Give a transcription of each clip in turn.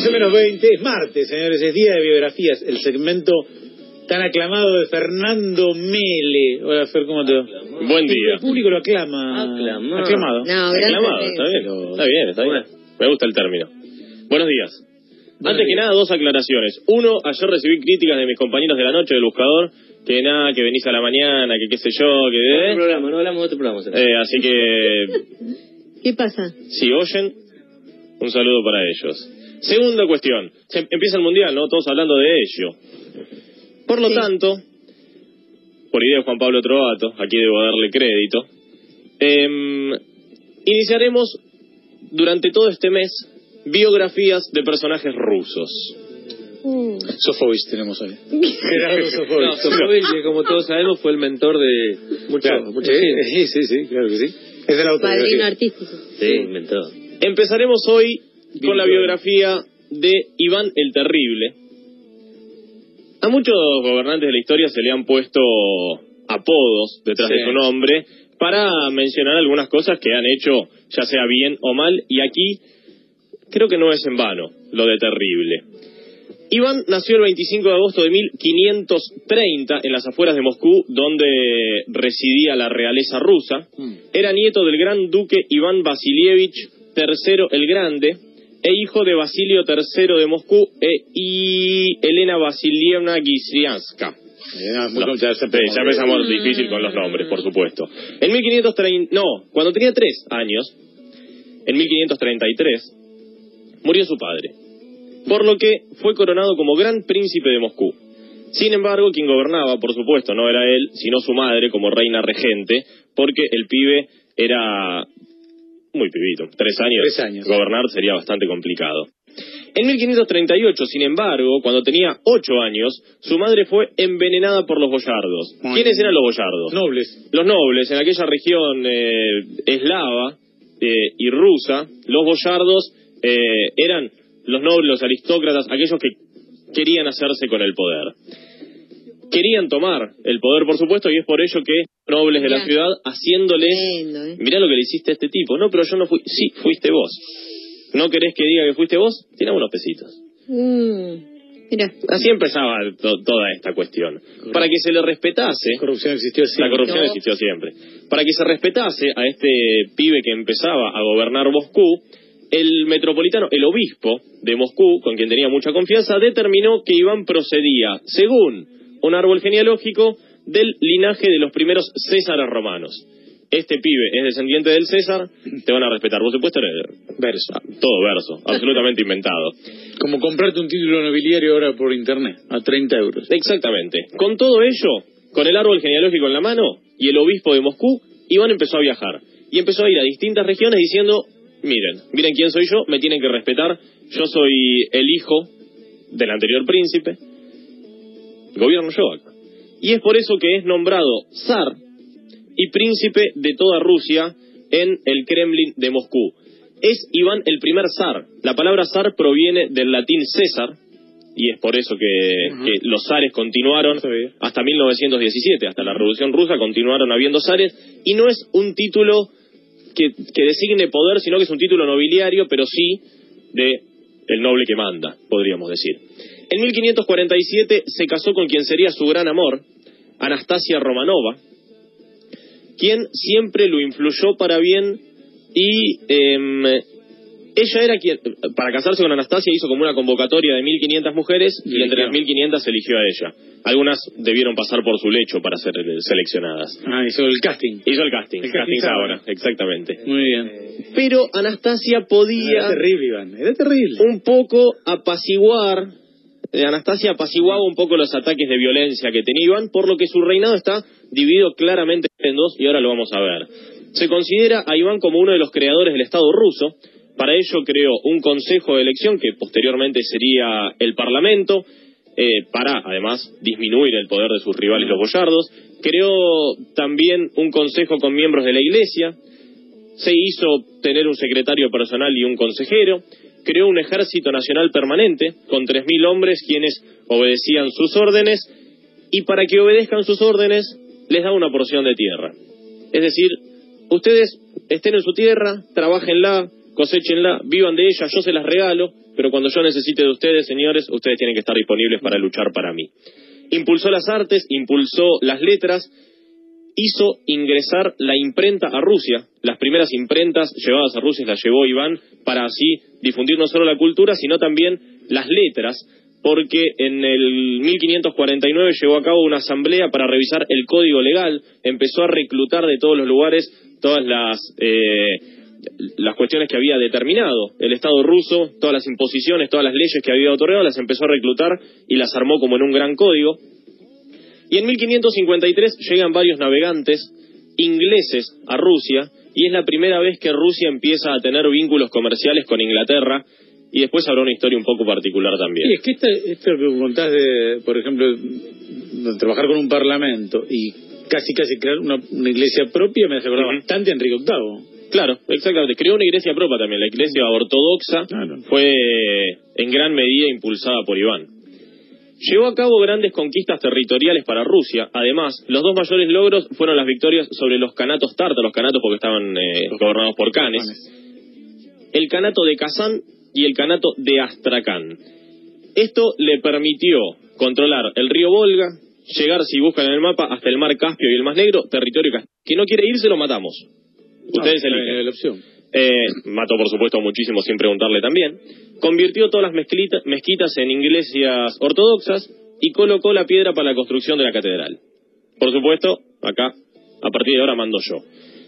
11 menos 20, es martes, señores, es día de biografías, el segmento tan aclamado de Fernando Mele. Hola, Fer, ¿cómo te va? Buen día. El público lo aclama. Aclamado. Aclamado. No, gracias. Aclamado, está bien, está bien, está bien. Me gusta el término. Buenos días. Antes que nada, dos aclaraciones. Uno, ayer recibí críticas de mis compañeros de la noche del buscador, que nada, que venís a la mañana, que qué sé yo, que... Otro programa, no hablamos de otro programa. Eh, así que, ¿Qué pasa? si oyen, un saludo para ellos. Segunda cuestión. Se empieza el Mundial, ¿no? Todos hablando de ello. Por lo Sí. tanto, por idea de Juan Pablo Trovato, aquí debo darle crédito, em, iniciaremos durante todo este mes biografías de personajes rusos. Uh, Sofovich tenemos hoy. Gerardo No, Sofovich. Que como todos sabemos, fue el mentor de mucho, Claro, mucha sí, gente. sí, sí, sí, claro que sí. Es de la padrino artístico. Sí, mentor. Empezaremos hoy con la biografía de Iván el Terrible. A muchos gobernantes de la historia se le han puesto apodos detrás Sí. de su nombre para mencionar algunas cosas que han hecho, ya sea bien o mal, y aquí creo que no es en vano lo de Terrible. Iván nació el 25 de agosto de 1530 en las afueras de Moscú, donde residía la realeza rusa. Mm. Era nieto del gran duque Iván Vasilievich III el Grande e hijo de Basilio III de Moscú e, y Elena Vasilievna Gislianska. No, muy- No, ya ya empezamos difícil con los nombres, por supuesto. En 1530, no, cuando tenía tres años, en 1533, murió su padre, por lo que fue coronado como gran príncipe de Moscú. Sin embargo, quien gobernaba, por supuesto, no era él, sino su madre como reina regente, porque el pibe era muy pibito, tres años. Tres años. Gobernar sería bastante complicado. En 1538, sin embargo, cuando tenía ocho años, su madre fue envenenada por los boyardos. Muy ¿Quiénes eran los boyardos? Nobles. Los nobles, en aquella región eh, eslava eh, y rusa, los boyardos eh, eran los nobles, los aristócratas, aquellos que querían hacerse con el poder. Querían tomar el poder, por supuesto, y es por ello que nobles de la ciudad haciéndoles Tremendo, ¿eh? Mirá lo que le hiciste a este tipo. No, pero yo no fui. Sí, fuiste vos. ¿No querés que diga que fuiste vos? Tirame unos pesitos. Mm, mira. Así empezaba to- toda esta cuestión. Para que se le respetase. La corrupción existió La siempre. corrupción No. existió siempre. Para que se respetase a este pibe que empezaba a gobernar Moscú, el metropolitano, el obispo de Moscú, con quien tenía mucha confianza, determinó que Iván procedía, según un árbol genealógico, del linaje de los primeros Césares romanos. Este pibe es descendiente del César, te van a respetar. Por supuesto, era Verso. todo verso, absolutamente inventado. Como comprarte un título nobiliario ahora por internet, a 30 euros. Exactamente. Con todo ello, con el árbol genealógico en la mano y el obispo de Moscú, Iván empezó a viajar. Y empezó a ir a distintas regiones diciendo, miren, miren quién soy yo, me tienen que respetar, yo soy el hijo del anterior príncipe, gobierno acá. Y es por eso que es nombrado zar y príncipe de toda Rusia en el Kremlin de Moscú. Es Iván el primer zar. La palabra zar proviene del latín César, y es por eso que, los zares continuaron No hasta 1917, hasta la Revolución Rusa continuaron habiendo zares, y no es un título que, que designe poder, sino que es un título nobiliario, pero sí de el noble que manda, podríamos decir. En 1547 se casó con quien sería su gran amor, Anastasia Romanova, quien siempre lo influyó para bien y em, ella era quien, para casarse con Anastasia hizo como una convocatoria de 1500 mujeres y entre las eligió. 1500 eligió a ella. Algunas debieron pasar por su lecho para ser seleccionadas. Ah, hizo el casting. Hizo el casting, El casting, casting Sábana. exactamente. Muy bien. Pero Anastasia podía Era terrible, Iván. Era terrible. un poco apaciguar, Anastasia apaciguaba un poco los ataques de violencia que tenía Iván, por lo que su reinado está dividido claramente en dos y ahora lo vamos a ver. Se considera a Iván como uno de los creadores del Estado ruso, para ello creó un consejo de elección que posteriormente sería el Parlamento, eh, para además disminuir el poder de sus rivales los boyardos, creó también un consejo con miembros de la Iglesia, se hizo tener un secretario personal y un consejero, creó un ejército nacional permanente con 3.000 hombres quienes obedecían sus órdenes y para que obedezcan sus órdenes les da una porción de tierra. Es decir, ustedes estén en su tierra, trabajenla, cosechenla, vivan de ella, yo se las regalo, pero cuando yo necesite de ustedes, señores, ustedes tienen que estar disponibles para luchar para mí. Impulsó las artes, impulsó las letras, hizo ingresar la imprenta a Rusia. Las primeras imprentas llevadas a Rusia las llevó Iván para así difundir no solo la cultura, sino también las letras, porque en el 1549 llevó a cabo una asamblea para revisar el código legal, empezó a reclutar de todos los lugares todas las, eh, las cuestiones que había determinado el Estado ruso, todas las imposiciones, todas las leyes que había otorgado, las empezó a reclutar y las armó como en un gran código. Y en 1553 llegan varios navegantes ingleses a Rusia y es la primera vez que Rusia empieza a tener vínculos comerciales con Inglaterra y después habrá una historia un poco particular también. Y es que esta, esto que contás de, por ejemplo, de trabajar con un parlamento y casi casi crear una, una iglesia propia me hace acordar bastante a Enrique VIII. Claro, exactamente. Creó una iglesia propia también. La iglesia ortodoxa Claro. fue en gran medida impulsada por Iván. Llevó a cabo grandes conquistas territoriales para Rusia. Además, los dos mayores logros fueron las victorias sobre los canatos tártaros, los canatos porque estaban eh, gobernados por canes, el canato de Kazán y el canato de Astrakán. Esto le permitió controlar el río Volga, llegar, si buscan en el mapa, hasta el mar Caspio y el Mar Negro, territorio que no quiere irse, lo matamos. Ustedes Ah, eligen. la opción. Eh, mató, por supuesto, muchísimo sin preguntarle también. Convirtió todas las mezquita- mezquitas en iglesias ortodoxas y colocó la piedra para la construcción de la catedral. Por supuesto, acá, a partir de ahora mando yo.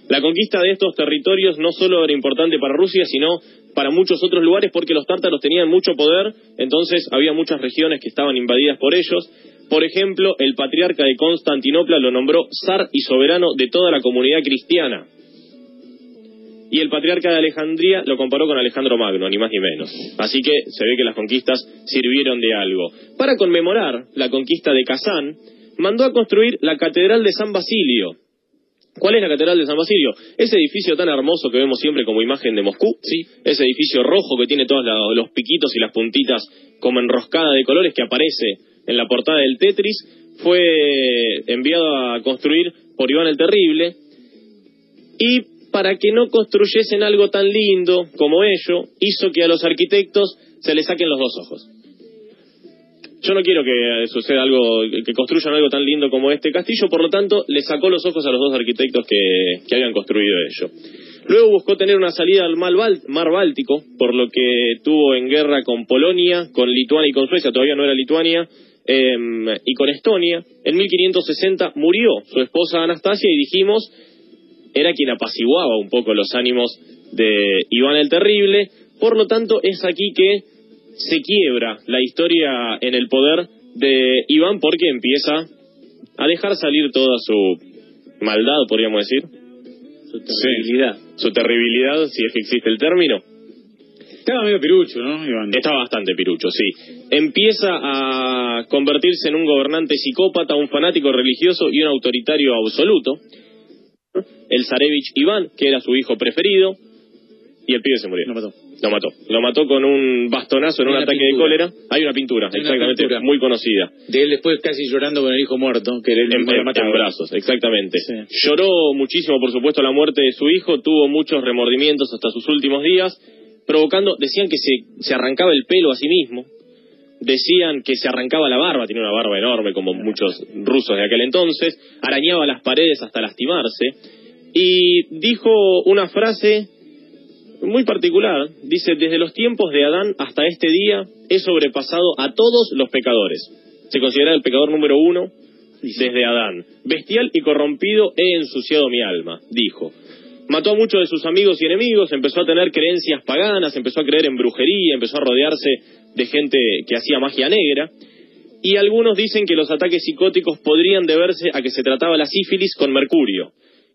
La conquista de estos territorios no solo era importante para Rusia, sino para muchos otros lugares porque los tártaros tenían mucho poder, entonces había muchas regiones que estaban invadidas por ellos. Por ejemplo, el patriarca de Constantinopla lo nombró zar y soberano de toda la comunidad cristiana y el patriarca de Alejandría lo comparó con Alejandro Magno, ni más ni menos. Así que se ve que las conquistas sirvieron de algo. Para conmemorar la conquista de Kazán, mandó a construir la Catedral de San Basilio. ¿Cuál es la Catedral de San Basilio? Ese edificio tan hermoso que vemos siempre como imagen de Moscú, sí, ese edificio rojo que tiene todos los piquitos y las puntitas como enroscada de colores que aparece en la portada del Tetris, fue enviado a construir por Iván el Terrible y para que no construyesen algo tan lindo como ello, hizo que a los arquitectos se les saquen los dos ojos. Yo no quiero que suceda algo, que construyan algo tan lindo como este castillo, por lo tanto, le sacó los ojos a los dos arquitectos que, habían construido ello. Luego buscó tener una salida al mar Báltico, por lo que tuvo en guerra con Polonia, con Lituania y con Suecia, todavía no era Lituania, em, y con Estonia. En 1560 murió su esposa Anastasia y dijimos, era quien apaciguaba un poco los ánimos de Iván el Terrible. Por lo tanto, es aquí que se quiebra la historia en el poder de Iván porque empieza a dejar salir toda su maldad, podríamos decir, Su terribilidad. su terribilidad, si es que existe el término. Estaba medio pirucho, ¿no, Iván? Está bastante pirucho, sí. Empieza a convertirse en un gobernante psicópata, un fanático religioso y un autoritario absoluto. El Zarevich Iván, que era su hijo preferido, y el pibe se murió. Lo mató. Lo mató. Lo mató con un bastonazo en Hay un ataque pintura. de cólera. Hay una pintura, Hay una exactamente, pintura. muy conocida. De él después casi llorando con el hijo muerto, que él En, en- en brazos, exactamente. Sí. Lloró muchísimo, por supuesto, la muerte de su hijo, tuvo muchos remordimientos hasta sus últimos días, provocando, decían que se, se arrancaba el pelo a sí mismo, decían que se arrancaba la barba, tenía una barba enorme como muchos rusos de aquel entonces, arañaba las paredes hasta lastimarse, y dijo una frase muy particular, dice, desde los tiempos de Adán hasta este día he sobrepasado a todos los pecadores. Se considera el pecador número uno desde Adán. Bestial y corrompido he ensuciado mi alma, dijo. Mató a muchos de sus amigos y enemigos, empezó a tener creencias paganas, empezó a creer en brujería, empezó a rodearse de gente que hacía magia negra. Y algunos dicen que los ataques psicóticos podrían deberse a que se trataba la sífilis con mercurio,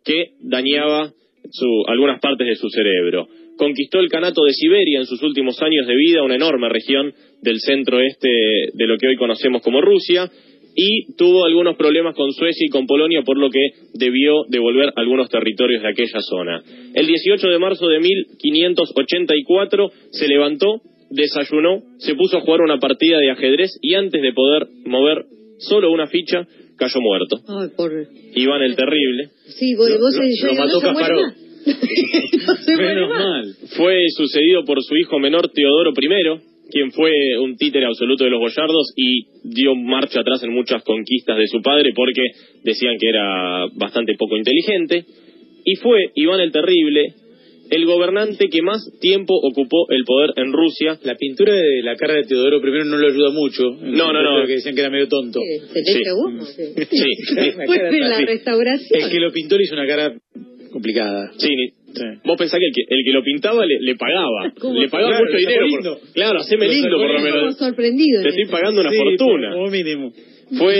que dañaba su- algunas partes de su cerebro. Conquistó el canato de Siberia en sus últimos años de vida, una enorme región del centro-este de lo que hoy conocemos como Rusia, y tuvo algunos problemas con Suecia y con Polonia, por lo que debió devolver algunos territorios de aquella zona. El 18 de marzo de 1584 se levantó, desayunó, se puso a jugar una partida de ajedrez y antes de poder mover solo una ficha, cayó muerto. Ay, por... Iván el Terrible. Sí, vos, Lo- vos lo- mató ¿no Kasparov. Menos mal. Fue sucedido por su hijo menor Teodoro I, quien fue un títere absoluto de los boyardos y dio marcha atrás en muchas conquistas de su padre porque decían que era bastante poco inteligente. Y fue Iván el Terrible el gobernante que más tiempo ocupó el poder en Rusia. La pintura de la cara de Teodoro primero no lo ayuda mucho. No, no, no. Que decían que era medio tonto. Se le Sí. humo. sí. Sí, Después de la Sí. restauración. El que lo pintó le hizo una cara complicada. sí, Sí. Vos pensás que el, que el que lo pintaba le, le pagaba. ¿Cómo? Le pagaba Claro, mucho dinero. por- claro, haceme lindo por lo menos. sorprendido. Te estoy pagando una Sí, fortuna. Como mínimo. Fue,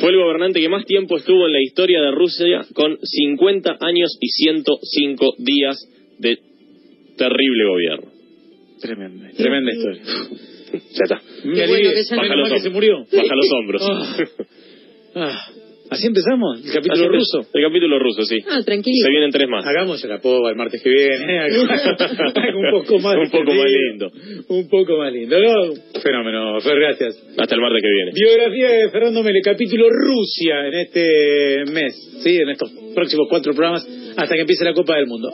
fue el gobernante que más tiempo estuvo en la historia de Rusia con 50 años y 105 días de terrible gobierno. Tremenda, tremenda historia. Ya está. Qué bueno que Baja los, que se murió. baja los hombros. Ah, ¿Así empezamos? ¿El capítulo Así ruso? El capítulo ruso, sí. Ah, tranquilito. Se vienen tres más. Hagamos la pova el martes que viene. Un poco más Un poco más lindo. Un poco más lindo. ¿no? Fenómeno, Fer, gracias. Hasta el martes que viene. Biografía de Fernando Mele, capítulo Rusia en este mes, ¿sí? En estos próximos cuatro programas hasta que empiece la Copa del Mundo.